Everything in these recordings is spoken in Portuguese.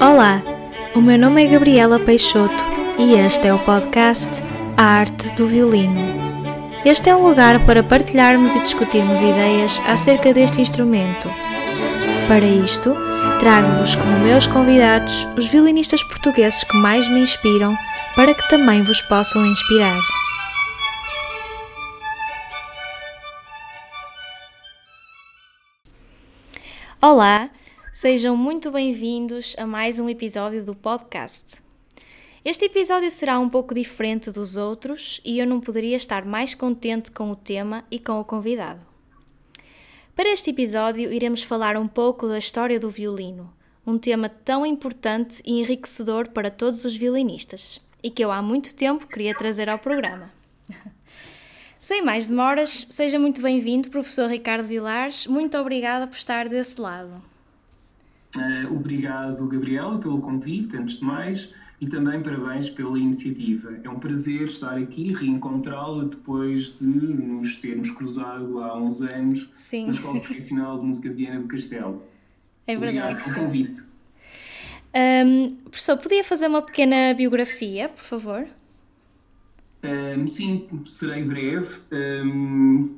Olá, o meu nome é Gabriela Peixoto e este é o podcast A Arte do Violino. Este é um lugar para partilharmos e discutirmos ideias acerca deste instrumento. Para isto, trago-vos como meus convidados os violinistas portugueses que mais me inspiram para que também vos possam inspirar. Olá, sejam muito bem-vindos a mais um episódio do podcast. Este episódio será um pouco diferente dos outros e eu não poderia estar mais contente com o tema e com o convidado. Para este episódio, iremos falar um pouco da história do violino, um tema tão importante e enriquecedor para todos os violinistas e que eu há muito tempo queria trazer ao programa. Sem mais demoras, seja muito bem-vindo, professor Ricardo Vilares. Muito obrigada por estar desse lado. Uh, obrigado, Gabriela, pelo convite, antes de mais, e também parabéns pela iniciativa. É um prazer estar aqui, reencontrá-la depois de nos termos cruzado há uns anos Sim. na Escola Profissional de Música de Viana do Castelo. É verdade. Obrigado pelo convite. Um, professor, podia fazer uma pequena biografia, por favor? Um, sim, serei breve. Um,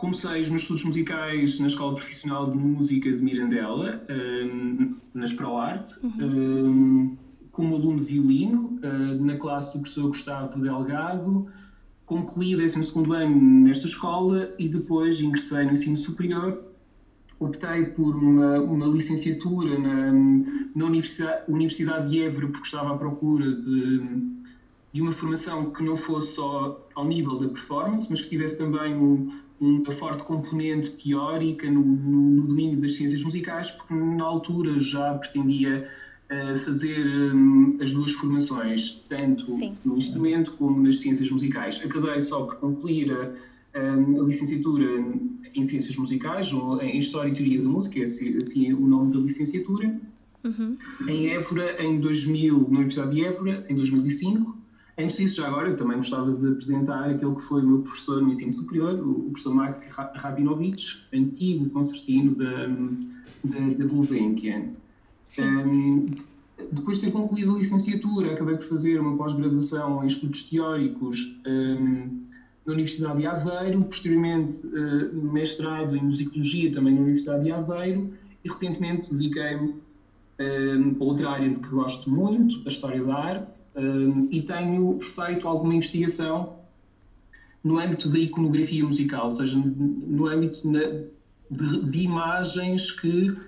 comecei os meus estudos musicais na Escola Profissional de Música de Mirandela, um, na ProArte, uhum. como aluno de violino, uh, na classe do professor Gustavo Delgado. Concluí o 12 ano nesta escola e depois ingressei no ensino superior. Optei por uma, uma licenciatura na, na Universidade, Universidade de Évora, porque estava à procura de de uma formação que não fosse só ao nível da performance, mas que tivesse também um, uma forte componente teórica no, no, no, domínio das ciências musicais, porque na altura já pretendia uh, fazer um, as duas formações, tanto Sim. no instrumento como nas ciências musicais. Acabei só por concluir a, a licenciatura em ciências musicais, ou em História e Teoria da Música, é assim, assim o nome da licenciatura, uhum. em Évora, em 2000, na Universidade de Évora, em 2005. Antes disso, já agora, eu também gostava de apresentar aquele que foi o meu professor no ensino superior, o professor Max Rabinovich, antigo concertino da, da, da Gulbenkian. Um, depois de ter concluído a licenciatura, acabei por fazer uma pós-graduação em estudos teóricos um, na Universidade de Aveiro, posteriormente uh, mestrado em musicologia também na Universidade de Aveiro e recentemente dediquei-me outra área de que gosto muito, a história da arte, e tenho feito alguma investigação no âmbito da iconografia musical, ou seja, no âmbito de, de imagens que uh,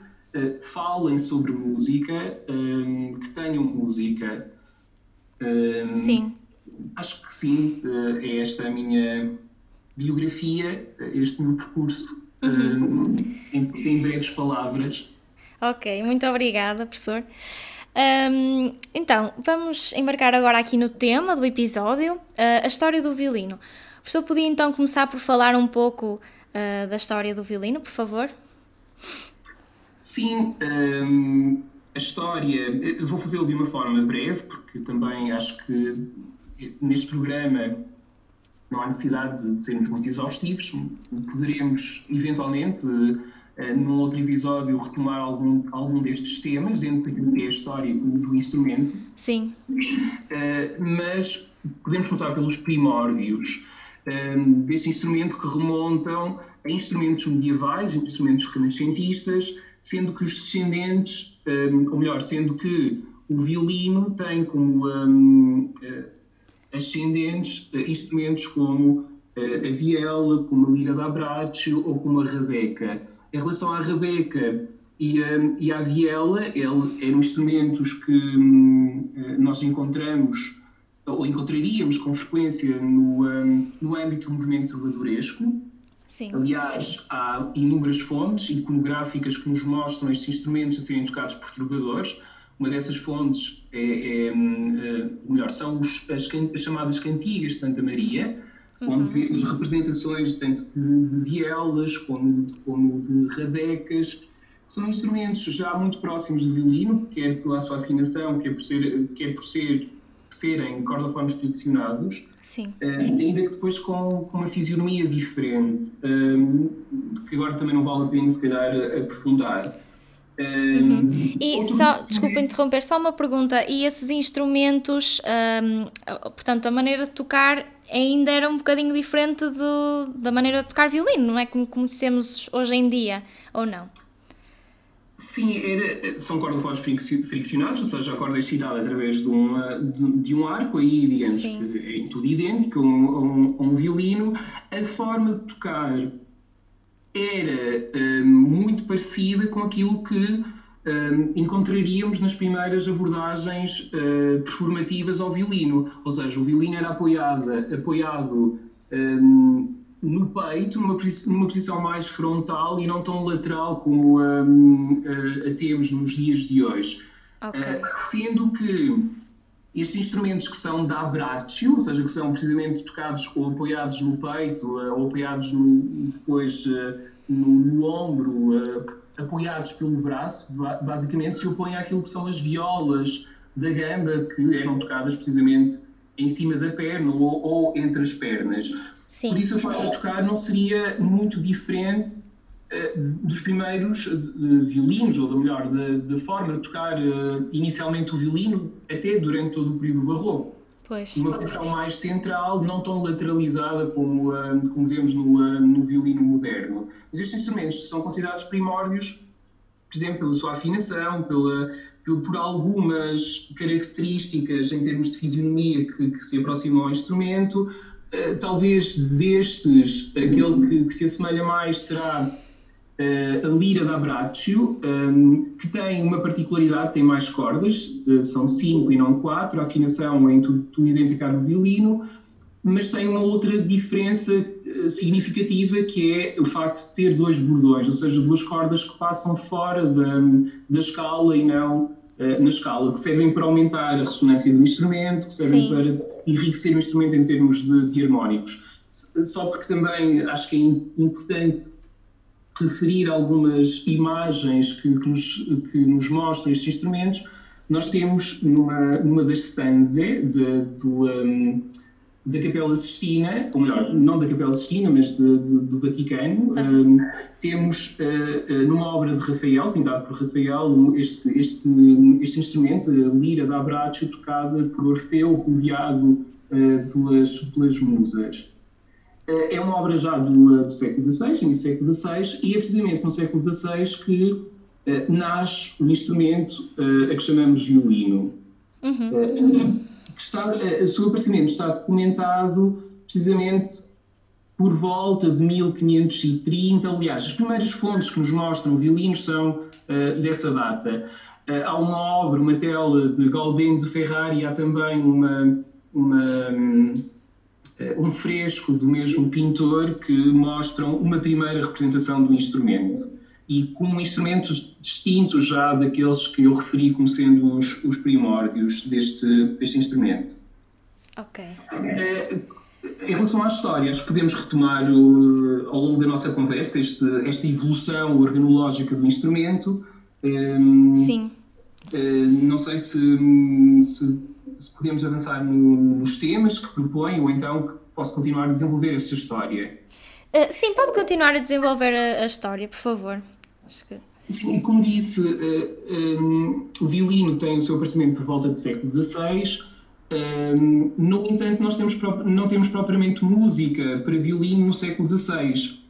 falem sobre música, um, que tenham música. Sim. Acho que sim, uh, é esta a minha biografia, este meu percurso, uhum. um, em, em breves palavras. Ok, muito obrigada, professor. Um, então, vamos embarcar agora aqui no tema do episódio, uh, a história do violino. O professor podia então começar por falar um pouco uh, da história do violino, por favor? Sim, um, a história, vou fazê-lo de uma forma breve, porque também acho que neste programa não há necessidade de sermos muito exaustivos, poderemos eventualmente num outro episódio retomar algum, algum destes temas dentro que é a história do, instrumento. Sim. Uh, mas podemos começar pelos primórdios uh, deste instrumento que remontam a instrumentos medievais, instrumentos renascentistas, sendo que os descendentes, ou melhor, sendo que o violino tem como um, ascendentes instrumentos como a viela, como a lira da Braccio ou como a rabeca. Em relação à Rebeca e, um, e à viela, ele, eram instrumentos que um, nós encontramos ou encontraríamos com frequência no, um, no âmbito do movimento trovadoresco. Sim. Aliás, há inúmeras fontes iconográficas que nos mostram estes instrumentos a serem tocados por trovadores. Uma dessas fontes, é, é, é melhor, são os, as, as, chamadas cantigas de Santa Maria, uhum. onde vemos representações tanto de, de vielas como, como de rabecas. São instrumentos já muito próximos do violino, quer pela sua afinação, quer por, ser, quer por ser, serem cordofones flexionados, Sim. Uh, ainda que depois com, com uma fisionomia diferente, um, que agora também não vale a pena se calhar aprofundar. Uhum. E só, desculpa interromper, só uma pergunta. E esses instrumentos, um, portanto, a maneira de tocar ainda era um bocadinho diferente do, da maneira de tocar violino, não é? Como conhecemos hoje em dia, ou não? Sim, era, são cordas friccionados, ou seja, a corda é excitada através de, uma, de, de um arco, aí digamos Sim. que é tudo idêntico a um, um, um, violino. A forma de tocar era uh, muito parecida com aquilo que uh, encontraríamos nas primeiras abordagens uh, performativas ao violino, ou seja, o violino era apoiado, apoiado um, no peito, numa, numa posição mais frontal e não tão lateral como um, uh, a temos nos dias de hoje. Okay. Uh, sendo que estes instrumentos que são da braccio, ou seja, que são precisamente tocados ou apoiados no peito ou apoiados no, depois no, no, ombro, apoiados pelo braço, basicamente se opõem àquilo que são as violas da gamba que eram tocadas precisamente em cima da perna ou, ou entre as pernas. Sim. Por isso a forma de tocar não seria muito diferente uh, dos primeiros uh, violinos, ou melhor, da, forma de tocar uh, inicialmente o violino, até durante todo o período barroco. Pois. Uma posição mais central, não tão lateralizada como, como vemos no, no violino moderno. Mas estes instrumentos são considerados primórdios, por exemplo, pela sua afinação, pela, por algumas características em termos de fisionomia que, que se aproximam ao instrumento, eh, talvez destes, aquele que, que, se assemelha mais será a lira da Braccio, ehm, que tem uma particularidade, tem mais cordas, uh, são cinco e não quatro, a afinação é tudo, tudo idêntica à do violino, mas tem uma outra diferença uh, significativa que é o facto de ter dois bordões, ou seja, duas cordas que passam fora da, da escala e não eh, na escala, que servem para aumentar a ressonância do instrumento, que servem Sim. para enriquecer o instrumento em termos de, de harmónicos. Só porque também acho que é importante referir algumas imagens que, que, nos, que nos mostram estes instrumentos. Nós temos numa, numa das stanze de, do, um, da Capela Sistina, ou melhor, Sim. não da Capela Sistina, mas de, de, do Vaticano. Ah. Um, temos uh, uh, numa obra de Rafael, pintado por Rafael, este, este, este instrumento, a lira da Abraccio, tocada por Orfeu, rodeado uh, pelas, pelas musas. É uma obra já do, do século XVI, início do século XVI, e é precisamente no século XVI que nasce o instrumento a que chamamos violino. Uhum está, eh, o seu aparecimento está documentado precisamente por volta de 1530. Aliás, as primeiras fontes que nos mostram violinos são uh, dessa data. Uh, há uma obra, uma tela de Galdenzo Ferrari, há também uma, uma, um, um fresco do mesmo pintor que mostram uma primeira representação do instrumento e como instrumentos distintos já daqueles que eu referi como sendo os, os primórdios deste, deste instrumento. Ok. É, em relação às histórias, podemos retomar o, ao longo da nossa conversa este, esta evolução organológica do instrumento. Um, Sim. Uh, não sei se, se, se, podemos avançar no, nos temas que propõe ou então que posso continuar a desenvolver essa história. Uh, sim, pode continuar a desenvolver a, a história, por favor. Que... Sim, como disse, uh, eh, um, o violino tem o seu aparecimento por volta do século XVI. Um, no entanto, nós temos, não temos propriamente música para violino no século XVI.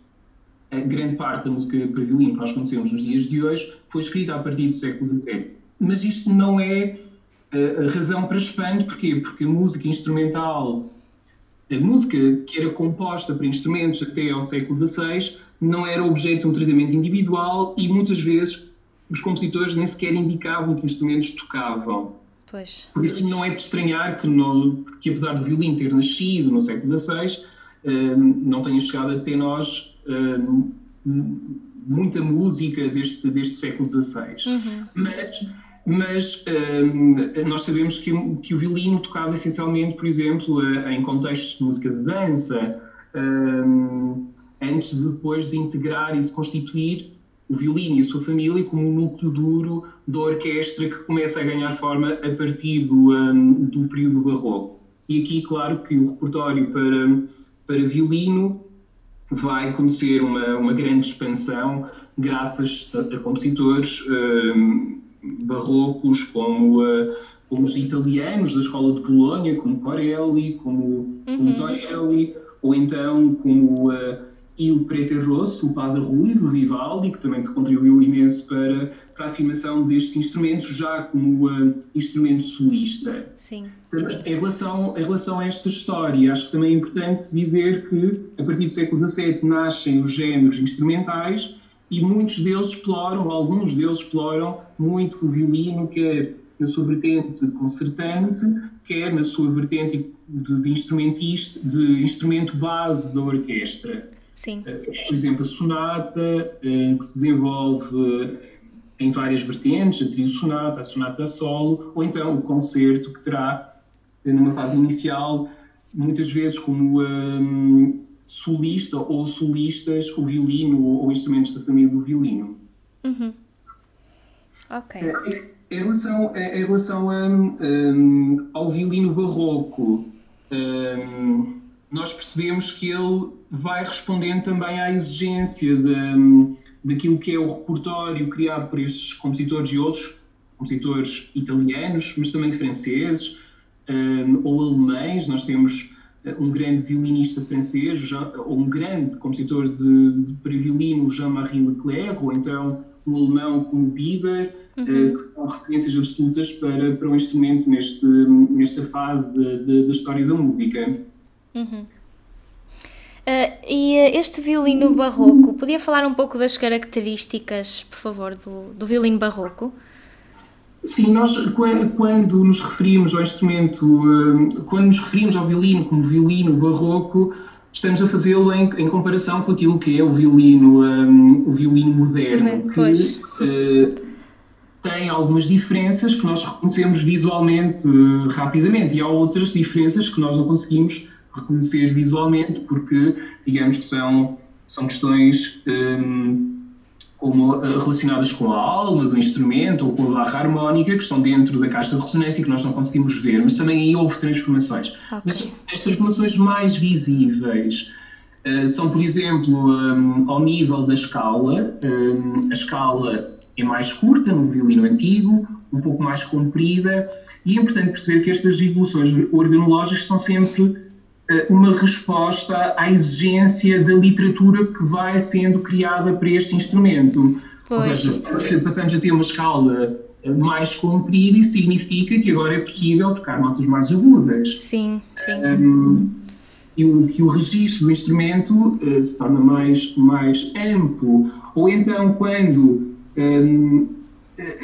A grande parte da música para violino que nós conhecemos nos dias de hoje foi escrita a partir do século XVII. Mas isto não é a razão para espanto, porquê? Porque a música instrumental a música que era composta para instrumentos até ao século XVI não era objeto de um tratamento individual e muitas vezes os compositores nem sequer indicavam que instrumentos tocavam. Pois. Por isso não é de estranhar que, no, que apesar do violino ter nascido no século XVI, uh, não tenha chegado até nós uh, muita música deste, deste século XVI. Uhum. Mas mas um, nós sabemos que, que, o violino tocava essencialmente, por exemplo, em contextos de música de dança, um, antes de depois de integrar e se constituir o violino e a sua família como um núcleo duro da orquestra que começa a ganhar forma a partir do, um, do período barroco. E aqui, claro, que o repertório para, para violino vai conhecer uma, uma grande expansão graças a, a compositores um, barrocos como, uh, como os italianos da escola de Bolonha, como Corelli, como, uhum. como Torelli, ou então como uh, Il Prete Rosso, o Padre Rui do Vivaldi, que também contribuiu imenso para, para a afirmação deste instrumento, já como uh, instrumento solista. Sim. Em relação, em relação a esta história, acho que também é importante dizer que, a partir do século XVII, nascem os géneros instrumentais e muitos deles exploram, alguns deles exploram muito o violino, quer na sua vertente concertante, quer na sua vertente de, de instrumentista, de instrumento base da orquestra. Sim. Eh, por exemplo, a sonata, eh, que se desenvolve em várias vertentes, a trio sonata, a sonata solo, ou então o concerto, que terá, eh, numa fase inicial, muitas vezes como um, solista ou solistas, o violino ou, instrumentos da família do violino. Uhum. Ok. Em relação, em relação a, um, ao violino barroco, um, nós percebemos que ele vai respondendo também à exigência de, daquilo que é o repertório criado por estes compositores e outros compositores italianos, mas também franceses um, ou alemães. Nós temos um grande violinista francês, ou um grande compositor de, de para violino, Jean-Marie Leclerc, ou então um alemão como Bieber, uhum. uh, que são referências absolutas para, para um instrumento neste, nesta fase da história da música. Uhum. Uh, e uh, este violino barroco, podia falar um pouco das características, por favor, do, do violino barroco? Sim, nós quando nos referimos ao instrumento, uh, quando nos referimos ao violino como violino barroco, estamos a fazê-lo em, em, comparação com aquilo que é o violino, um, o violino moderno, que tem algumas diferenças que nós reconhecemos visualmente rapidamente e há outras diferenças que nós não conseguimos reconhecer visualmente, porque, digamos que são, são questões um, como, uh, relacionadas com a alma do instrumento ou com a barra harmónica, que estão dentro da caixa de ressonância e que nós não conseguimos ver, mas também aí houve transformações. Okay. Mas as transformações mais visíveis uh, são, por exemplo, um, ao nível da escala. Um, a escala é mais curta no violino antigo, um pouco mais comprida, e é importante perceber que estas evoluções organológicas são sempre eh, uma resposta à exigência da literatura que vai sendo criada para este instrumento. Pois. Ou seja, passamos a ter uma escala eh, mais comprida e significa que agora é possível tocar notas mais agudas. Sim, sim. Um, e o, que o registro do instrumento uh, se torna mais, mais amplo. Ou então, quando um,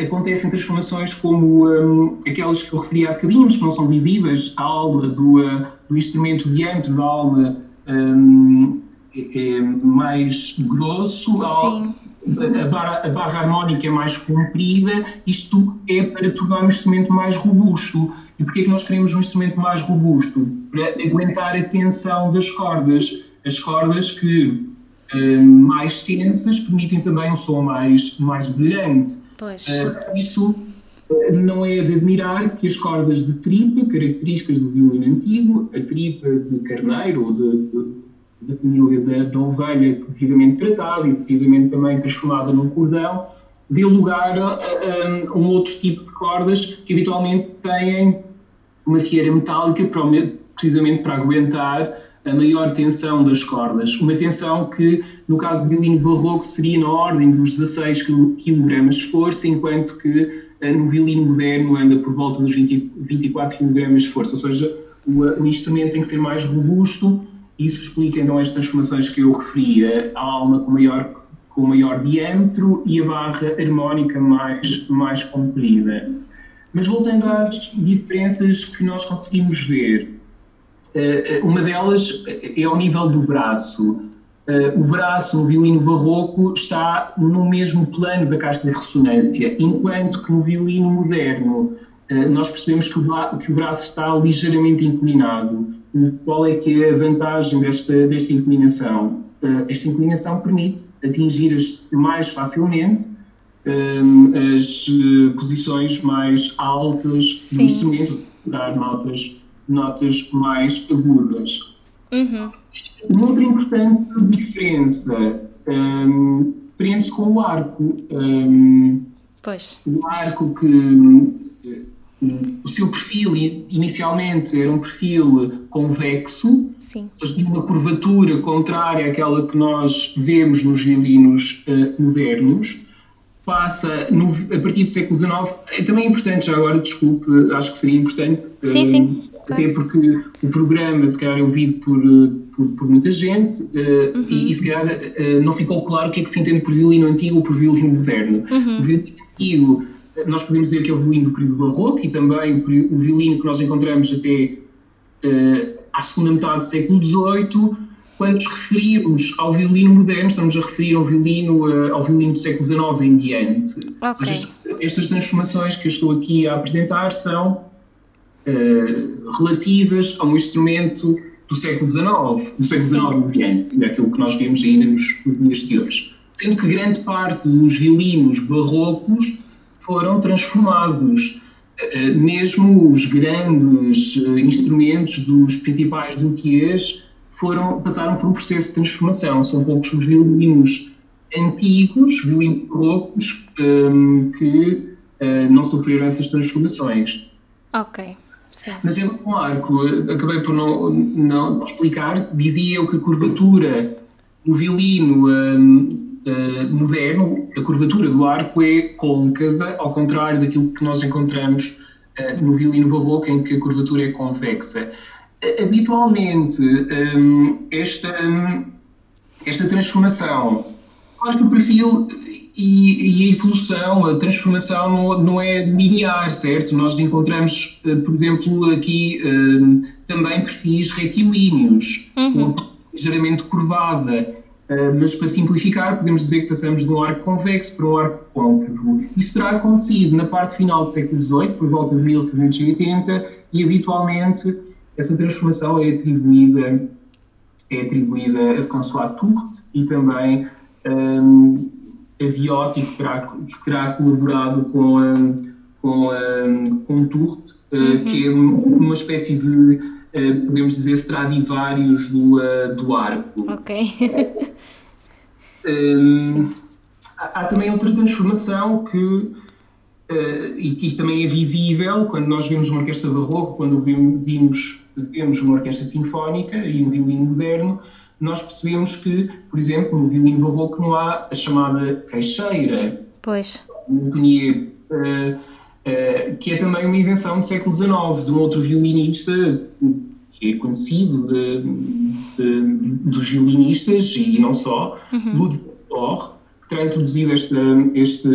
acontecem transformações como um, aquelas que eu referi há bocadinho, mas que não são visíveis, a alma do, uh, do instrumento diante da alma um, é, é, mais grosso, a, a, barra, a, barra, harmónica é mais comprida, isto é para tornar o instrumento mais robusto. E porquê é que nós queremos um instrumento mais robusto? Para aguentar a tensão das cordas. As cordas que uh, mais tensas permitem também um som mais, mais brilhante. Pois. Uh, isso uh, não é de admirar que as cordas de tripa, características do violino antigo, a tripa de carneiro ou da família da, da ovelha, devidamente tratada e devidamente também transformada num cordão, dê lugar a, a, a, um outro tipo de cordas que habitualmente têm uma fieira metálica precisamente para aguentar a maior tensão das cordas. Uma tensão que, no caso violino barroco, seria na ordem dos 16 kg de força, enquanto que eh, no violino moderno anda por volta dos 20, 24 kg de força. Ou seja, o, o, instrumento tem que ser mais robusto. Isso explica então as transformações que eu referi: a alma com maior, com maior diâmetro e a barra harmónica mais, mais comprida. Mas voltando às diferenças que nós conseguimos ver, eh, uma delas é ao nível do braço. Eh, o braço no violino barroco está no mesmo plano da caixa de ressonância, enquanto que no violino moderno eh, nós percebemos que o, braço está ligeiramente inclinado. Qual é que é a vantagem desta, desta inclinação? Esta inclinação permite atingir mais facilmente as posições mais altas Sim. do instrumento, dar notas notas mais agudas. Uhum. Uma outra importante diferença um, prende-se com o arco. Um, pois. O arco que um, o seu perfil inicialmente era um perfil convexo, Sim. ou seja, tinha uma curvatura contrária àquela que nós vemos nos violinos uh, modernos passa no, a partir do século XIX, é também importante, já agora, desculpe, acho que seria importante. Sim, sim. Até porque o programa, se calhar, é ouvido por, por, por muita gente uh, uhum. e, e, se calhar, uh, não ficou claro o que é que se entende por violino antigo ou por violino moderno. Uhum. O violino antigo, nós podemos dizer que é o violino do período barroco e também o violino que nós encontramos até uh, à segunda metade do século XVIII quando nos referimos ao violino moderno, estamos a referir ao violino, ao violino do século XIX em diante. Okay. Seja, estas transformações que eu estou aqui a apresentar são uh, relativas a um instrumento do século XIX, do século XIX em diante, daquilo que nós vemos ainda nos, nos dias de hoje. Sendo que grande parte dos violinos barrocos foram transformados. Uh, mesmo os grandes instrumentos dos principais luthiers foram, passaram por um processo de transformação. São poucos os violinos antigos, violinos barrocos, um, que uh, não sofreram essas transformações. Ok. Mas em com arco, acabei por não, não explicar, dizia eu que a curvatura do violino um, uh, moderno, a curvatura do arco é côncava, ao contrário daquilo que nós encontramos uh, no violino barroco, em que a curvatura é convexa. Habitualmente esta, esta transformação, claro que o perfil e, e, a evolução, a transformação não, não, é linear, certo? Nós encontramos, eh, por exemplo, aqui um, também perfis retilíneos, uhum. ligeiramente curvada, uh, mas para simplificar podemos dizer que passamos de um arco convexo para um arco côncavo. Isso terá acontecido na parte final do século XVIII, por volta de 1680, e habitualmente essa transformação é atribuída, é atribuída a François Tourte e também um, a Viotti, que terá, que terá colaborado com, um, com, um, com Tourte, uh, uhum. que é uma espécie de, uh, podemos dizer, Stradivarius do, uh, do arco. Ok. um, há, há também outra transformação que e que também é visível quando nós vemos uma orquestra barroca, quando vimos, vemos uma orquestra sinfónica e um violino moderno, nós percebemos que, por exemplo, no violino barroco não há a chamada caixeira. Pois. Uh, uh, que é também uma invenção do século XIX, de um outro violinista que é conhecido de, de, dos violinistas e não só, uhum. Ludwig Thor, que terá introduzido este, este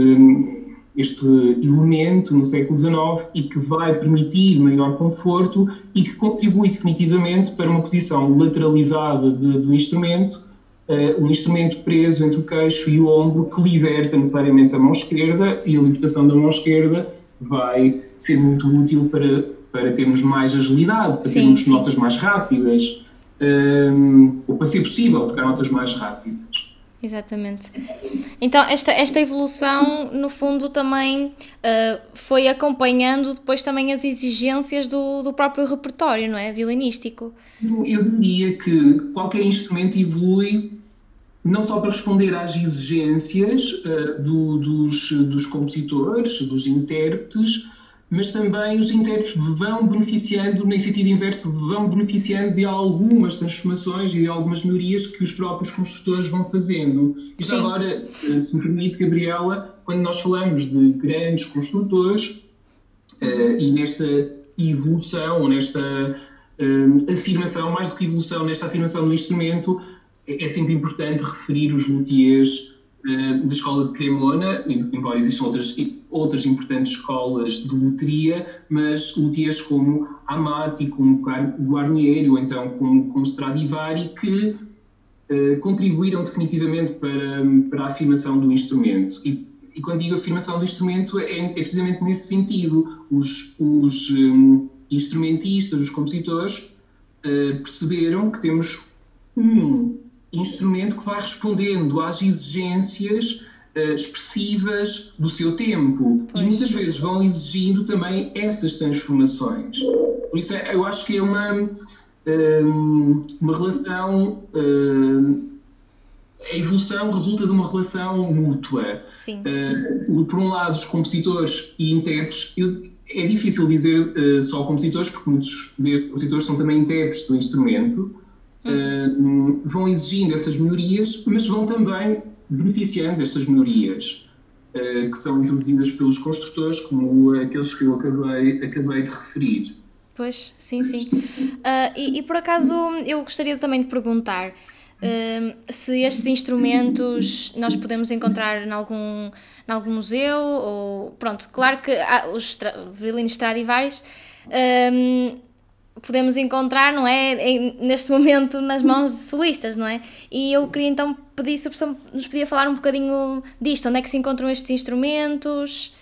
este elemento no século XIX e que vai permitir maior conforto e que contribui definitivamente para uma posição lateralizada de, do instrumento, uh, um instrumento preso entre o queixo e o ombro que liberta necessariamente a mão esquerda e a libertação da mão esquerda vai ser muito útil para, para termos mais agilidade, para sim, termos sim. notas mais rápidas, um, eh, ou para ser possível tocar notas mais rápidas. Exatamente. Então, esta, esta evolução, no fundo, também uh, foi acompanhando depois também as exigências do, do próprio repertório, não é? Violinístico. Eu diria que qualquer instrumento evolui não só para responder às exigências uh, do, dos, dos compositores, dos intérpretes, mas também os intérpretes vão beneficiando, no sentido inverso, vão beneficiando de algumas transformações e de algumas melhorias que os próprios construtores vão fazendo. E já agora, se me permite, Gabriela, quando nós falamos de grandes construtores uh, e nesta evolução, nesta uh, afirmação, mais do que evolução, nesta afirmação do instrumento, é, é sempre importante referir os luthiers da escola de Cremona, embora existam outras, outras importantes escolas de loteria, mas luthiers como Amati, como Guarnieri ou então como, como Stradivari, que uh, contribuíram definitivamente para, para a afirmação do instrumento. E, e quando digo afirmação do instrumento, é, é precisamente nesse sentido. Os, os um, instrumentistas, os compositores, uh, perceberam que temos um instrumento que vai respondendo às exigências uh, expressivas do seu tempo pois. e muitas vezes vão exigindo também essas transformações. Por isso eu acho que é uma um, uma relação. Um, a evolução resulta de uma relação mútua. Sim. Uh, por um lado, os compositores e intérpretes, é difícil dizer só compositores, porque muitos compositores são também intérpretes do instrumento, uh, vão exigindo essas melhorias, mas vão também beneficiando destas melhorias, uh, que são introduzidas pelos construtores, como aqueles que eu acabei, acabei de referir. Pois, sim, sim. E, e, por acaso eu gostaria também de perguntar se estes instrumentos nós podemos encontrar em algum, em algum museu ou pronto, claro que há os violinos Stradivarius um, podemos encontrar, não é, em, neste momento nas mãos de solistas, não é? E eu queria então pedir se a pessoa nos podia falar um bocadinho disto, onde é que se encontram estes instrumentos?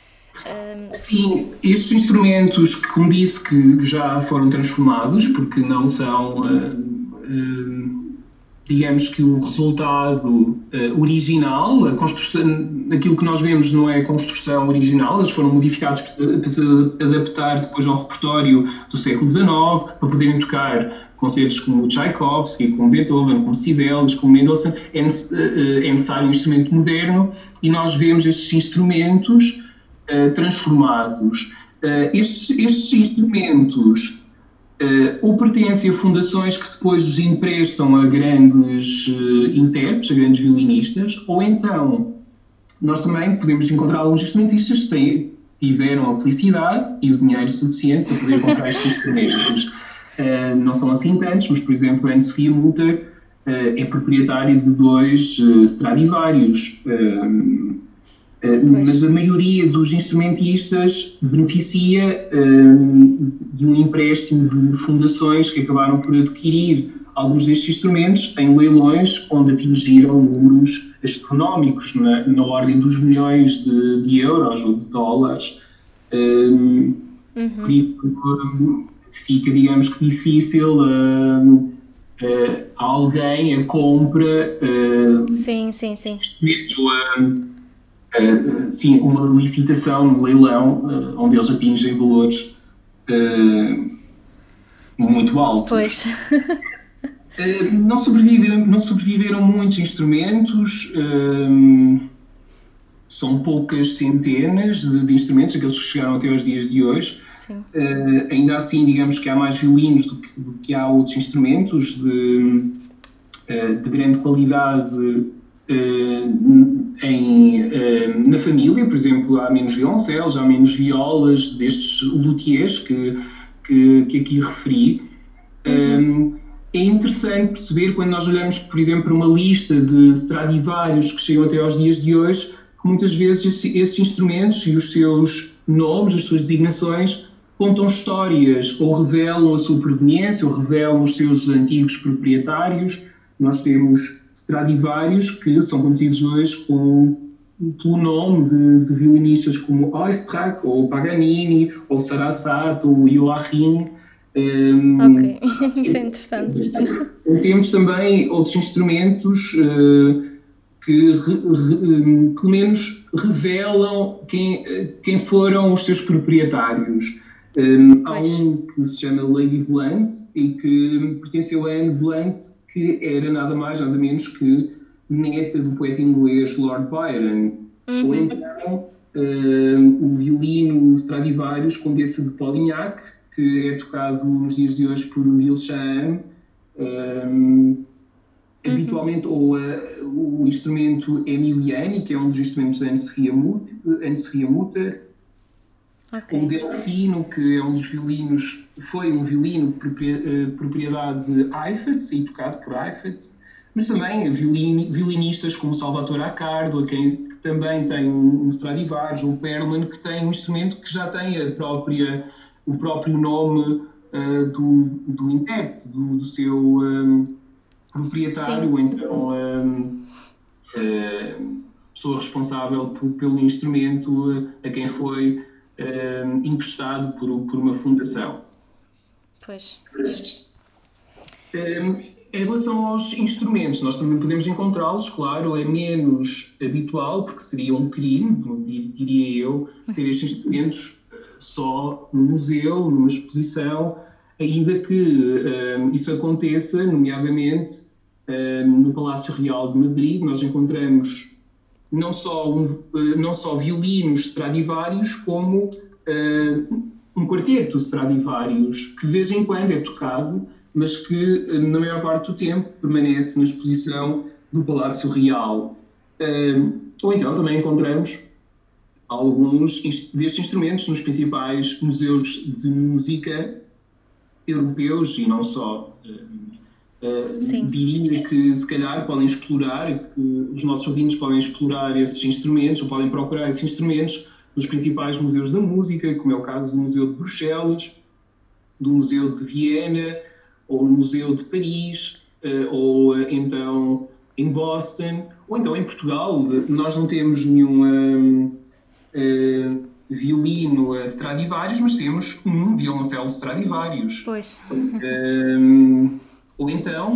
Um... Sim, estes instrumentos que, como disse, que já foram transformados, porque não são... Uh, uh, digamos que o resultado uh, original, a construção, aquilo que nós vemos não é a construção original, eles foram modificados para, se adaptar depois ao repertório do século XIX, para poderem tocar concertos como Tchaikovsky, como Beethoven, como Sibelius, como Mendelssohn, é, uh, é necessário um instrumento moderno e nós vemos estes instrumentos uh, transformados. estes, estes instrumentos Uh, ou pertencem a fundações que depois os emprestam a grandes uh, intérpretes, a grandes violinistas, ou então nós também podemos encontrar alguns instrumentistas que têm, tiveram a felicidade e o dinheiro suficiente para poder comprar estes instrumentos. Uh, não são assim tantos, mas, por exemplo, a Anne-Sophia Mutter é proprietária de dois Stradivarius. Eh, mas a maioria dos instrumentistas beneficia um, de um empréstimo de fundações que acabaram por adquirir alguns destes instrumentos em leilões onde atingiram números astronómicos, na, na ordem dos milhões de, de, euros ou de dólares. Um, uhum. Por isso um, fica, digamos que, difícil uh, alguém a compra. sim, sim, sim. Instrumentos, uh, sim, uma licitação, um leilão, uh, onde eles atingem valores uh, muito altos. Pois. não, sobreviveram, não sobreviveram muitos instrumentos, são poucas centenas de, de, instrumentos, aqueles que chegaram até aos dias de hoje. ainda assim, digamos que há mais violinos do que, do que há outros instrumentos de, de grande qualidade eh, em, eh, na família, por exemplo, há menos violoncelos, há menos violas destes luthiers que, que, que aqui referi. Uhum. Eh, é interessante perceber quando nós olhamos, por exemplo, para uma lista de Stradivarius que chegam até aos dias de hoje, que muitas vezes esses instrumentos e os seus nomes, as suas designações, contam histórias ou revelam a sua proveniência ou revelam os seus antigos proprietários. Nós temos Stradivarius, que são conhecidos hoje com, pelo nome de, de violinistas como Oistrakh, ou Paganini, ou Sarasate, ou Joachim. Um, ok, isso é interessante. Temos também outros instrumentos uh, que, re, re, pelo menos, revelam quem, quem foram os seus proprietários. Um, há um que se chama Lady Blunt e que pertenceu a Anne Blunt, que era nada mais, nada menos que neta do poeta inglês Lord Byron. Uhum. Ou então uh, o violino Stradivarius Condessa de Polignac, que é tocado nos dias de hoje por Wilsham. Um, uhum. Habitualmente, ou uh, o instrumento Emiliani, que é um dos instrumentos da Anne-Sophia Mutter, Okay. O Delfino, que é um dos violinos, foi um violino eh, propriedade de Eiffels e tocado por Eiffels, mas também violin, violinistas como Salvatore Accardo, quem que também tem um Stradivarius, ou Perlman, que tem um instrumento que já tem a própria, o próprio nome uh, do, do intérprete, do, do seu um, eh, proprietário, Sim. então um, uh, pessoa responsável por, pelo instrumento a quem foi uh, emprestado por, por uma fundação. Pois. Um, em relação aos instrumentos, nós também podemos encontrá-los, claro, é menos habitual, porque seria um crime, diria eu, ter estes instrumentos só no museu, numa exposição. ainda que isso aconteça, nomeadamente no Palácio Real de Madrid, nós encontramos não só, um, não só violinos Stradivarius, como um quarteto Stradivarius, que de vez em quando é tocado, mas que na maior parte do tempo permanece na exposição do Palácio Real. Ou então também encontramos alguns destes instrumentos nos principais museus de música europeus e não só. Uh, diria que se calhar podem explorar, que os nossos ouvintes podem explorar esses instrumentos ou podem procurar esses instrumentos nos principais museus da música, como é o caso do Museu de Bruxelas, do Museu de Viena ou no Museu de Paris, uh, ou uh, então em Boston, ou então em Portugal. Nós não temos nenhum uh, violino Stradivarius, mas temos um violoncelo Stradivarius. Pois. Um, ou então,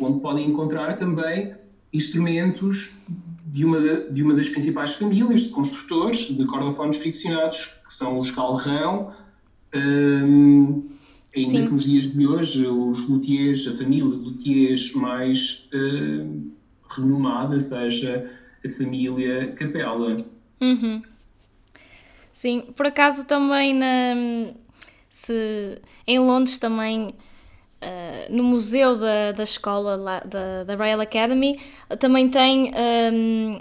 onde podem encontrar também instrumentos de uma, de uma das principais famílias de construtores de cordofones friccionados, que são os Galrão, um, ainda Sim. que nos dias de hoje os luthiers, a família de luthiers mais uh, renomada seja a família Capela. Uhum. Sim, por acaso também na, se, em Londres também uh, no museu da, da escola lá, da, da Royal Academy também tem um,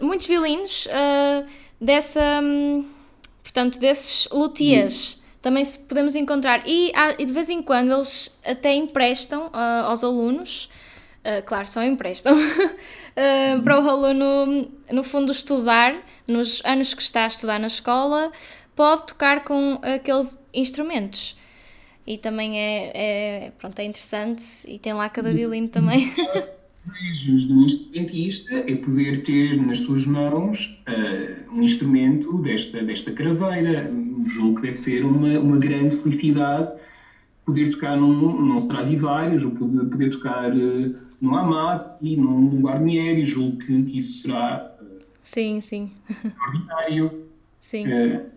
muitos violinos uh, dessa um, portanto desses luthiers uhum. também se podemos encontrar e, e, de vez em quando eles até emprestam uh, aos alunos claro, só emprestam, para o aluno, no fundo, estudar, nos anos que está a estudar na escola, pode tocar com aqueles instrumentos. E também é, é pronto, é interessante e tem lá cada violino também. privilégios do instrumentista é poder ter nas suas mãos uh, um instrumento desta, desta craveira. Julgo que deve ser uma, uma grande felicidade poder tocar num, num Stradivarius ou poder, poder tocar uh, num Amati, num Guarnieri, julgo que, que isso será uh, sim, sim. ordinário. Sim. Uh,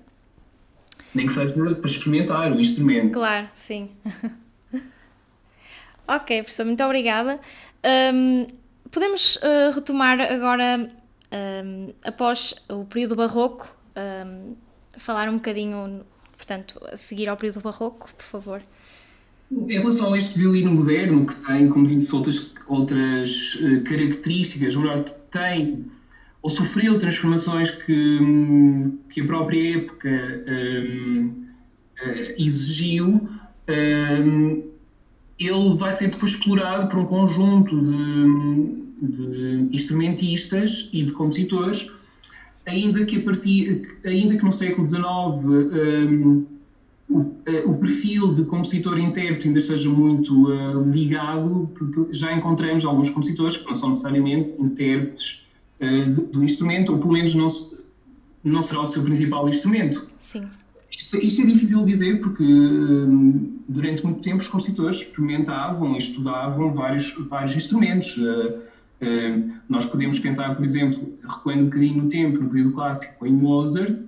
nem que seja para experimentar o instrumento. Claro, sim. ok, professor, muito obrigada. Um, podemos uh, retomar agora, um, após o período barroco, um, falar um bocadinho, portanto, a seguir ao período barroco, por favor. Em relação a este violino moderno, que tem, como disse, outras, outras uh, características, ou melhor, tem ou sofreu transformações que, que a própria época um, uh, exigiu, um, ele vai ser depois explorado por um conjunto de, de instrumentistas e de compositores, ainda que, a partir, ainda que no século XIX um, o, uh, o, perfil de compositor-intérprete ainda esteja muito uh, ligado, já encontramos alguns compositores que não são necessariamente intérpretes uh, do, instrumento, ou pelo menos não, se, não será o seu principal instrumento. Sim. Isto, isto é difícil de dizer porque uh, durante muito tempo os compositores experimentavam e estudavam vários, vários instrumentos. Uh, nós podemos pensar, por exemplo, recuando um bocadinho no tempo, no período clássico, em Mozart,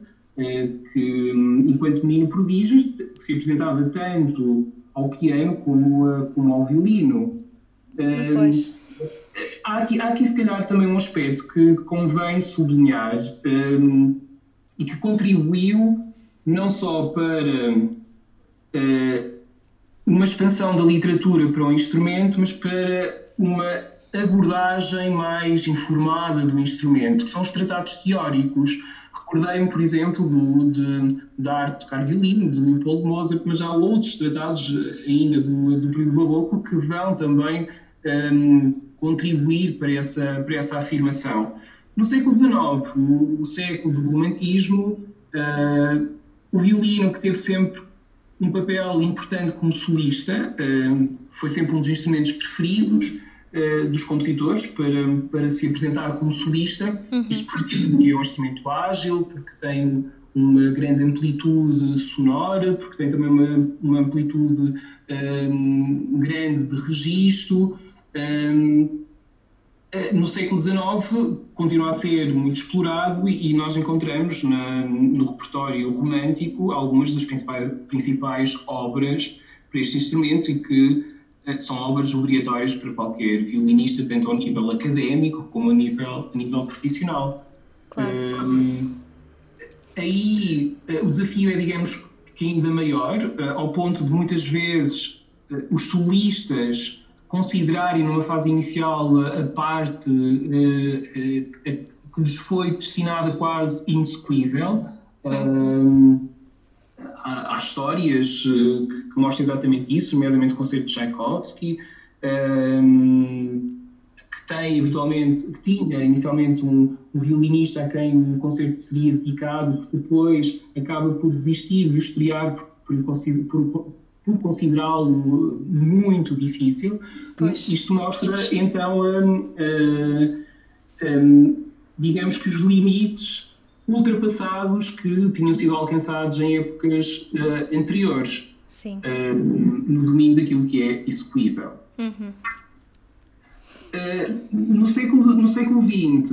que um, enquanto menino prodígio se apresentava tanto ao piano como, como ao violino. Depois há aqui, há aqui, se calhar, também um aspecto que convém sublinhar um, e que contribuiu não só para uh, uma expansão da literatura para o instrumento, mas para uma abordagem mais informada do instrumento, que são os tratados teóricos. Recordei-me, por exemplo, do, de, da arte tocar violino, de Leopold Mozart, mas há outros tratados ainda do, do período barroco que vão também um, contribuir para essa, para essa afirmação. No século XIX, o, o século do romantismo, uh, o violino, que teve sempre um papel importante como solista, uh, foi sempre um dos instrumentos preferidos uh, dos compositores para, para se apresentar como solista. Uhum. Isto porque é um instrumento ágil, porque tem uma grande amplitude sonora, porque tem também uma, uma amplitude um, grande de registro. Um, no século XIX continua a ser muito explorado e, nós encontramos na, no repertório romântico algumas das principais, principais obras para este instrumento e que são obras obrigatórias para qualquer violinista, tanto ao nível académico como a nível, a nível profissional. Claro. Um, aí o desafio é, digamos, que ainda maior, ao ponto de muitas vezes os solistas considerarem numa fase inicial a parte que lhes foi destinada quase inexecuível. Um, há, há histórias uh, que, que, mostram exatamente isso, nomeadamente o concerto de Tchaikovsky, que tem habitualmente, que tinha inicialmente um, um, violinista a quem o concerto seria dedicado, que depois acaba por desistir de estrear por, por, por, por considerá-lo muito difícil. Pois. Isto mostra então, um, um, digamos que os limites ultrapassados que tinham sido alcançados em épocas uh, anteriores. Uh, no domínio daquilo que é execuível. Uhum. Uh, no, século, no século XX,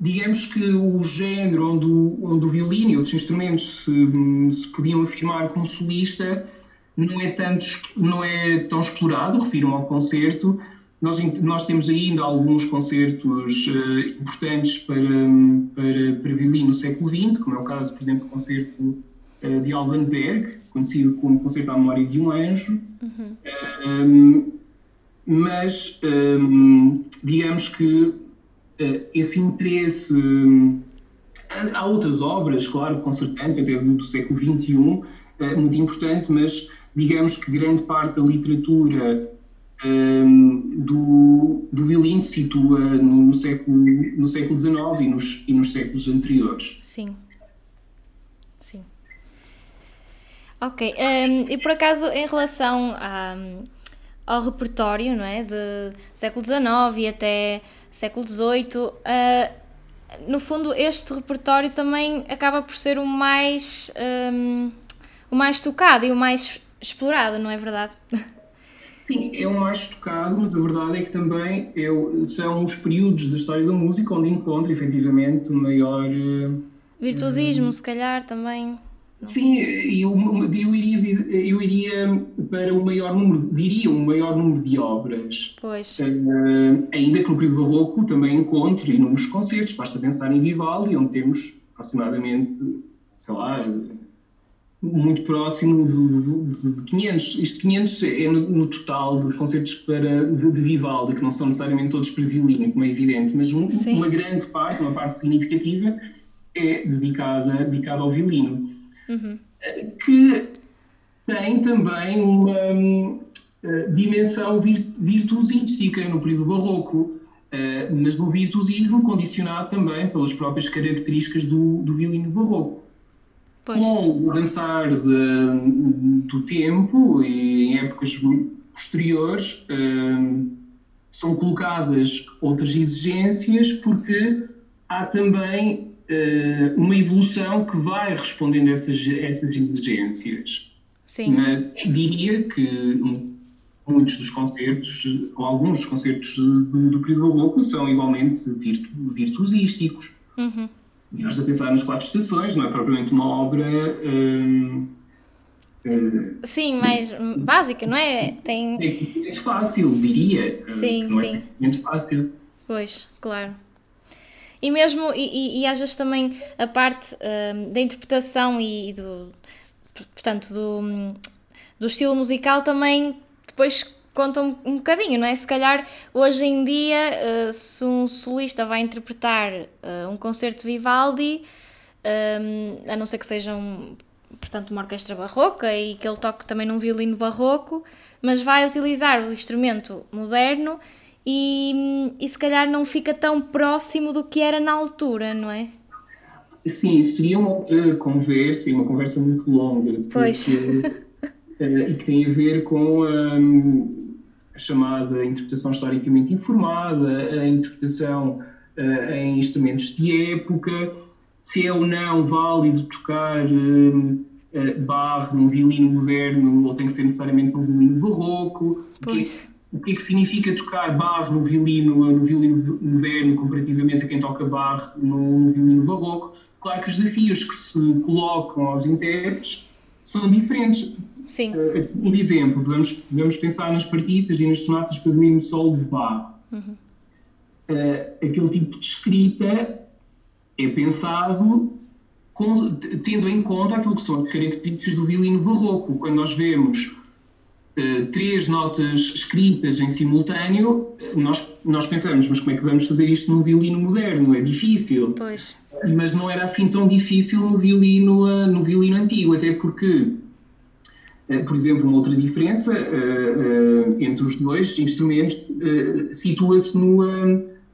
digamos que o género onde o, onde o violino e outros instrumentos se, se podiam afirmar como solista não é, tanto, não é tão explorado, refiro ao concerto, nós, nós temos ainda alguns concertos uh, importantes para, para, para violino no século XX, como é o caso, por exemplo, do concerto uh, de Alban Berg, conhecido como Concerto à Memória de um Anjo. Uhum. Um, mas, um, digamos que uh, esse interesse. há outras obras, claro, concertante, até do, século XXI, muito importante, mas digamos que grande parte da literatura um, do, do violino se situa no, no, século, no século XIX e nos, e nos séculos anteriores. Sim. Sim. Ok. Um, e por acaso, em relação a, ao repertório, não é? De século XIX e até século XVIII, uh, no fundo, este repertório também acaba por ser o mais, um, o mais tocado e o mais explorado, não é verdade? Sim, é o mais tocado, mas a verdade é que também é, são os períodos da história da música onde encontra efetivamente maior. Uh, Virtuosismo, se calhar também. Sim, eu, eu, iria, eu iria para o maior número, diria um maior número de obras. Pois. Uh, ainda que no período barroco também encontre inúmeros concertos, basta pensar em Vivaldi, onde temos aproximadamente, sei lá, muito próximo de, de, de 500. Isto 500 é no, no, total de concertos para, de, de, Vivaldi, que não são necessariamente todos para violino, como é evidente, mas um, uma grande parte, uma parte significativa, é dedicada, dedicada ao violino. Uhum. Que tem também uma uh, dimensão virtuosística no período barroco, uh, mas no virtuosismo condicionado também pelas próprias características do, do violino barroco. Pois. Com o avançar do tempo e em épocas posteriores, um, são colocadas outras exigências porque há também uma evolução que vai respondendo a essas, essas exigências. Sim. Mas diria que muitos dos concertos, ou alguns dos concertos do, do período barroco, são igualmente virtu, virtuosísticos. Uhum. E nós a pensar nas quatro estações, não é propriamente uma obra. Hum, hum, sim, mais básica, não é? Tem... É muito fácil, diria. Sim, é sim. É muito fácil. Pois, claro. E mesmo, e, e às vezes também a parte hum, da interpretação e do, portanto, do, do estilo musical também depois conta um, um bocadinho, não é? Se calhar hoje em dia, uh, se um solista vai interpretar uh, um concerto de Vivaldi, a não ser que seja um, portanto, uma orquestra barroca e que ele toque também num violino barroco, mas vai utilizar o instrumento moderno e, e se calhar não fica tão próximo do que era na altura, não é? Sim, seria uma outra conversa, uma conversa muito longa. Pois. Porque, uh, e que tem a ver com um, a chamada interpretação historicamente informada, a interpretação uh, em instrumentos de época, se é ou não válido tocar uh, uh, barro num violino moderno ou tem que ser necessariamente num violino barroco, pois. O que é que significa tocar barro no violino, no violino moderno comparativamente a quem toca barro no violino barroco. Claro que os desafios que se colocam aos intérpretes são diferentes. Sim. Uh, por exemplo, vamos, vamos pensar nas partitas e nas sonatas para violino solo de barro. Uhum. Uh, aquele tipo de escrita é pensado com, tendo em conta aquilo que são características do violino barroco. Quando nós vemos uh, três notas escritas em simultâneo, nós, nós pensamos, mas como é que vamos fazer isto num violino moderno? É difícil. Pois. Mas não era assim tão difícil no violino, uh, no violino antigo, até porque, por exemplo, uma outra diferença entre os dois instrumentos situa-se no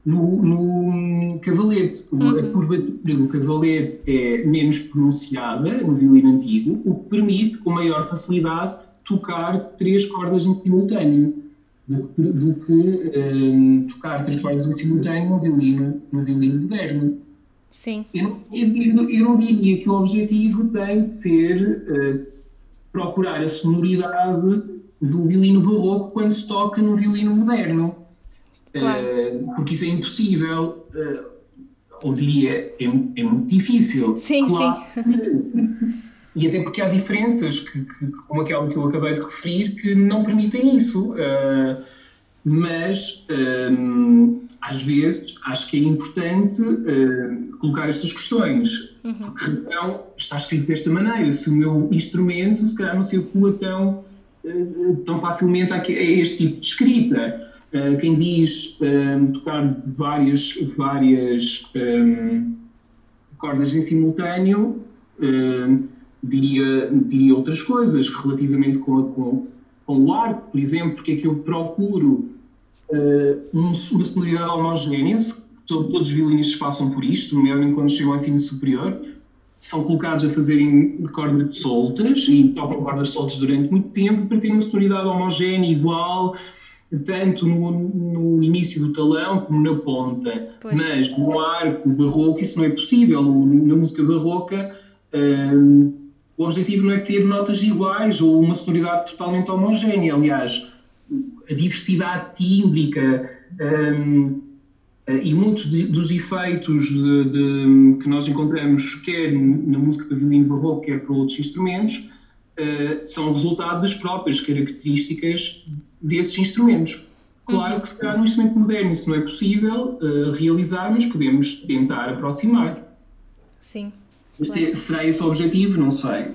no, no cavalete. Uhum. A curvatura do cavalete é menos pronunciada no violino antigo, o que permite, com maior facilidade, tocar três cordas em simultâneo do, do que um, tocar três cordas em simultâneo no violino, no violino moderno. Sim. Eu, eu, eu, não diria que o objetivo tem de ser uh, procurar a sonoridade do violino barroco quando se toca no violino moderno. Claro. Uh, porque isso é impossível, uh, ou diria, é, é, muito difícil. Sim, claro. sim. E até porque há diferenças, que, que, como aquela que eu acabei de referir, que não permitem isso. Uh, mas, um, às vezes, acho que é importante uh, colocar estas questões. Uhum. Porque, então, está escrito desta maneira. Se o meu instrumento, se calhar, não se adequa tão, uh, tão facilmente a, a este tipo de escrita. Quem diz um, tocar de várias, várias um, cordas em simultâneo diria, diria outras coisas relativamente com, a, com, com, o arco, por exemplo, porque é que eu procuro uh, uma sonoridade homogénea, todos os violinistas passam por isto, nomeadamente quando chegam ao ensino superior, são colocados a fazerem cordas soltas e tocam cordas soltas durante muito tempo para ter uma sonoridade homogénea, igual, tanto no, no, início do talão como na ponta. Pois. Mas no arco barroco isso não é possível. Na música barroca um, o objetivo não é ter notas iguais ou uma sonoridade totalmente homogénea. Aliás, a diversidade tímbrica um, e muitos de, dos efeitos de, de, que nós encontramos quer na música para violino barroco, quer para outros instrumentos, uh, são resultado das próprias características desses instrumentos. Claro que se calhar num instrumento moderno isso não é possível uh, realizar, mas podemos tentar aproximar. Sim. Claro. Será esse o objetivo? Não sei.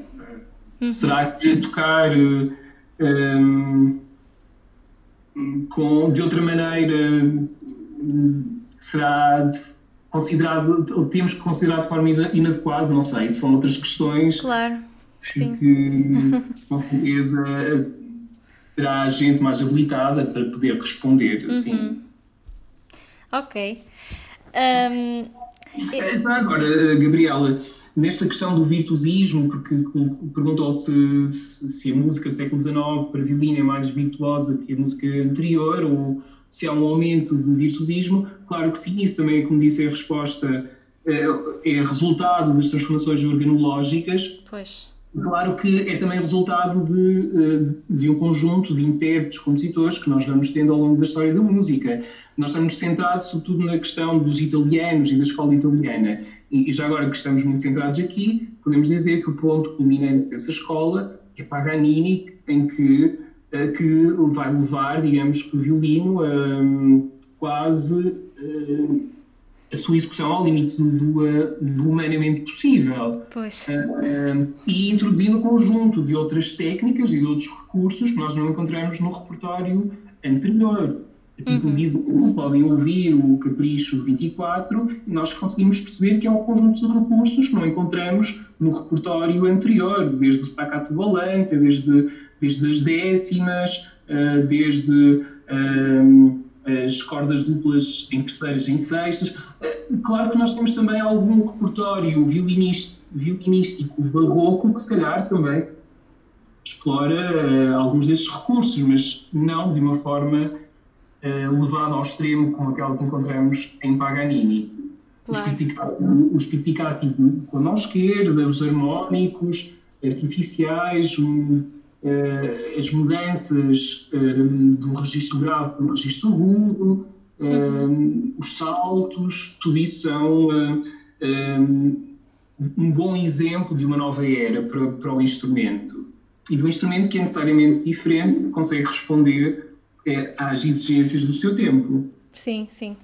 Uhum. Será que tocar um, ehm, com, de outra maneira será considerado, ou temos que considerar de forma inadequada? Não sei, são outras questões. Claro. Sim. Que, com certeza, terá gente mais habilitada para poder responder. Assim. Uhum. Ok. Um, então, agora, Gabriela, nesta questão do virtuosismo, porque perguntou se, se, a música do século XIX para violino é mais virtuosa que a música anterior, ou se há um aumento de virtuosismo, claro que sim, isso também, como disse, é a resposta, é, é resultado das transformações organológicas. Pois Claro que é também resultado de, eh, de um conjunto de intérpretes, compositores que nós vamos tendo ao longo da história da música. Nós estamos centrados, sobretudo, na questão dos italianos e da escola italiana. E já agora que estamos muito centrados aqui, podemos dizer que o ponto culminante dessa escola é Paganini, em que, eh, que vai levar, digamos, o violino a hum, quase hum, a sua execução ao limite do, do, do humanamente possível. Pois. Uh, e introduzindo um conjunto de outras técnicas e de outros recursos que nós não encontramos no repertório anterior. Aqui uhum. podem ouvir o Capricho 24 e nós conseguimos perceber que é um conjunto de recursos que não encontramos no repertório anterior, desde o staccato volante, desde, desde as décimas, uh, desde. Uh, as cordas duplas em terceiras, em sextas. Eh, claro que nós temos também algum repertório violinístico barroco que se calhar também explora uh, alguns destes recursos, mas não de uma forma uh, levada ao extremo como aquela que encontramos em Paganini. Claro. Os pizzicati com a mão esquerda, os harmónicos artificiais, um, uh, as mudanças uh, do registro grave para o registro agudo, uh, os saltos, tudo isso são um bom exemplo de uma nova era para, para o instrumento. E de um instrumento que é necessariamente diferente, consegue responder às exigências do seu tempo. Sim, sim.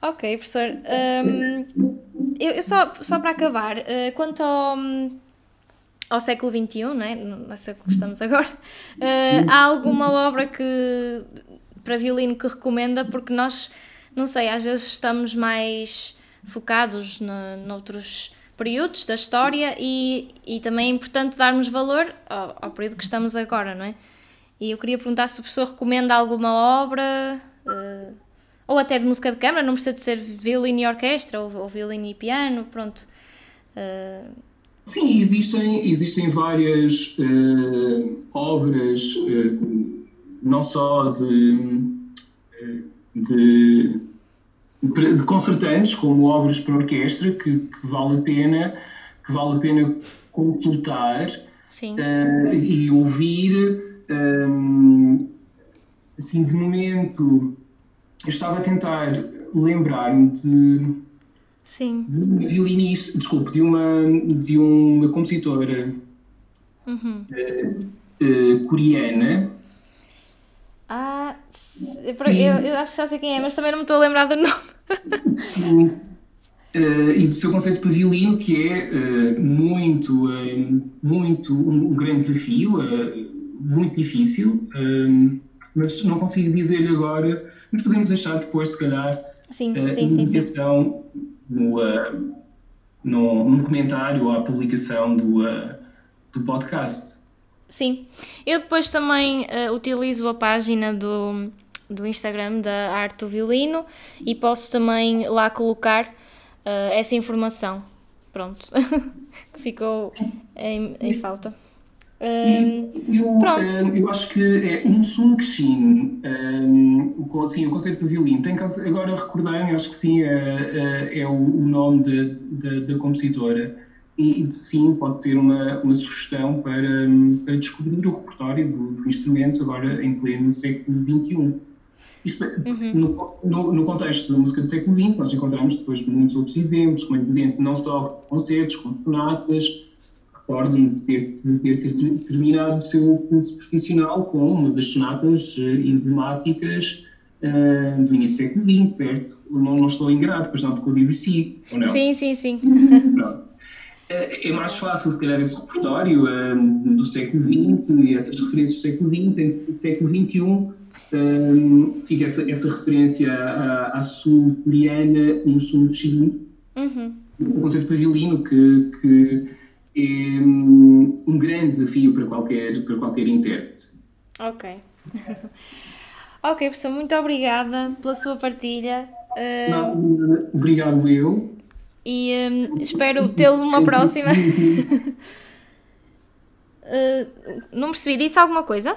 Ok, professor. Um, eu, eu, só, só para acabar, uh, quanto ao, ao século XXI, não é? nessa que estamos agora, uh, há alguma obra que para violino que recomenda? Porque nós, não sei, às vezes estamos mais focados no, noutros períodos da história e, e também é importante darmos valor ao, ao período que estamos agora, não é? E eu queria perguntar se o professor recomenda alguma obra. Uh, ou até de música de câmara, não precisa de ser violino e orquestra, ou, ou violino e piano, pronto. Uh... Sim, existem, existem várias uh, obras, não só de, de, de, concertantes, como obras para orquestra, que, que, vale a pena, que vale a pena consultar e ouvir. Um, assim, de momento, eu estava a tentar lembrar-me de, Sim. de uma violinista, desculpe, de uma, de uma compositora uhum. uh, uh, coreana. Ah, eu, eu, acho que já sei quem é, mas também não me estou a lembrar do nome. Sim. Uh, e do seu conceito para violino, que é muito, muito um, um, grande desafio, muito difícil, mas não consigo dizer-lhe agora mas podemos deixar depois, se calhar, sim, uh, sim, indicação no, uh, no, num comentário à publicação do, uh, do podcast. Sim, eu depois também uh, utilizo a página do, do Instagram da Arte do Violino e posso também lá colocar uh, essa informação. Pronto, que ficou em, em falta. Eu, eu, acho que é Sim. um Sung Shin, um, assim, o conceito do violino. Tem que, agora recordar, acho que sim, é, é o, nome de, de, da compositora. E, sim, pode ser uma, uma sugestão para, para descobrir o repertório do, do, instrumento agora em pleno século XXI. Isto, é, uhum. no, no, no, contexto da música do século XX, nós encontramos depois muitos outros exemplos, como é evidente, não só concertos, como sonatas, recordo-me de ter, de ter, terminado o seu curso profissional com uma das sonatas uh, emblemáticas uh, do início do século XX, certo? Não, não estou ingrato, pois não tocou BBC, ou não? Sim, sim, sim. Pronto. É, mais fácil, se calhar, esse repertório um, do século XX e essas referências do século XX, em século XXI, um, fica essa, essa referência à, à sul-coreana no sul Chile, uhum. o conceito de violino que, que é um, grande desafio para qualquer, para qualquer intérprete. Ok. ok, professor, muito obrigada pela sua partilha. Não, obrigado eu. E um, espero tê-lo numa próxima. uh, não percebi, disse alguma coisa?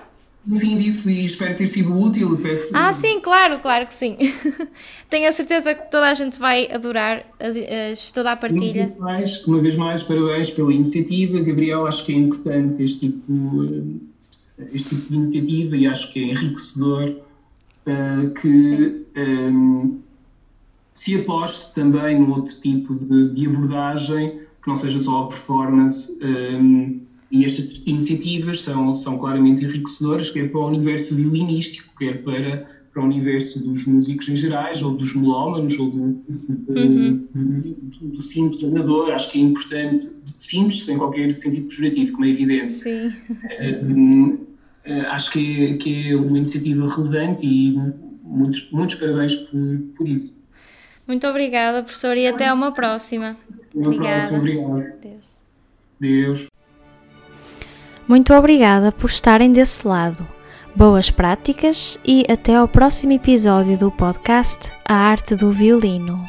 Sim, disse e espero ter sido útil. Peço... Ah, sim, claro, claro que sim. Tenho a certeza que toda a gente vai adorar as, as, toda a partilha. Uma vez, mais, uma vez mais, parabéns pela iniciativa. Gabriel, acho que é importante este tipo, eh, este tipo de iniciativa e acho que é enriquecedor uh, que um, se aposte também no outro tipo de, de, abordagem, que não seja só a performance. Um, e estas iniciativas são, são claramente enriquecedoras, quer para o universo violinístico, quer para, para o universo dos músicos em gerais, ou dos melómanos, ou do, uhum. do, do, simples amador. Acho que é importante, simples, sem qualquer sentido pejorativo, como é evidente. Sim. Uh, uh, acho que é, que é uma iniciativa relevante e muitos, muitos parabéns por, por isso. Muito obrigada, professor, e até uma próxima. Uma obrigada. próxima, obrigado. Deus. Deus. Muito obrigada por estarem desse lado. Boas práticas e até ao próximo episódio do podcast A Arte do Violino.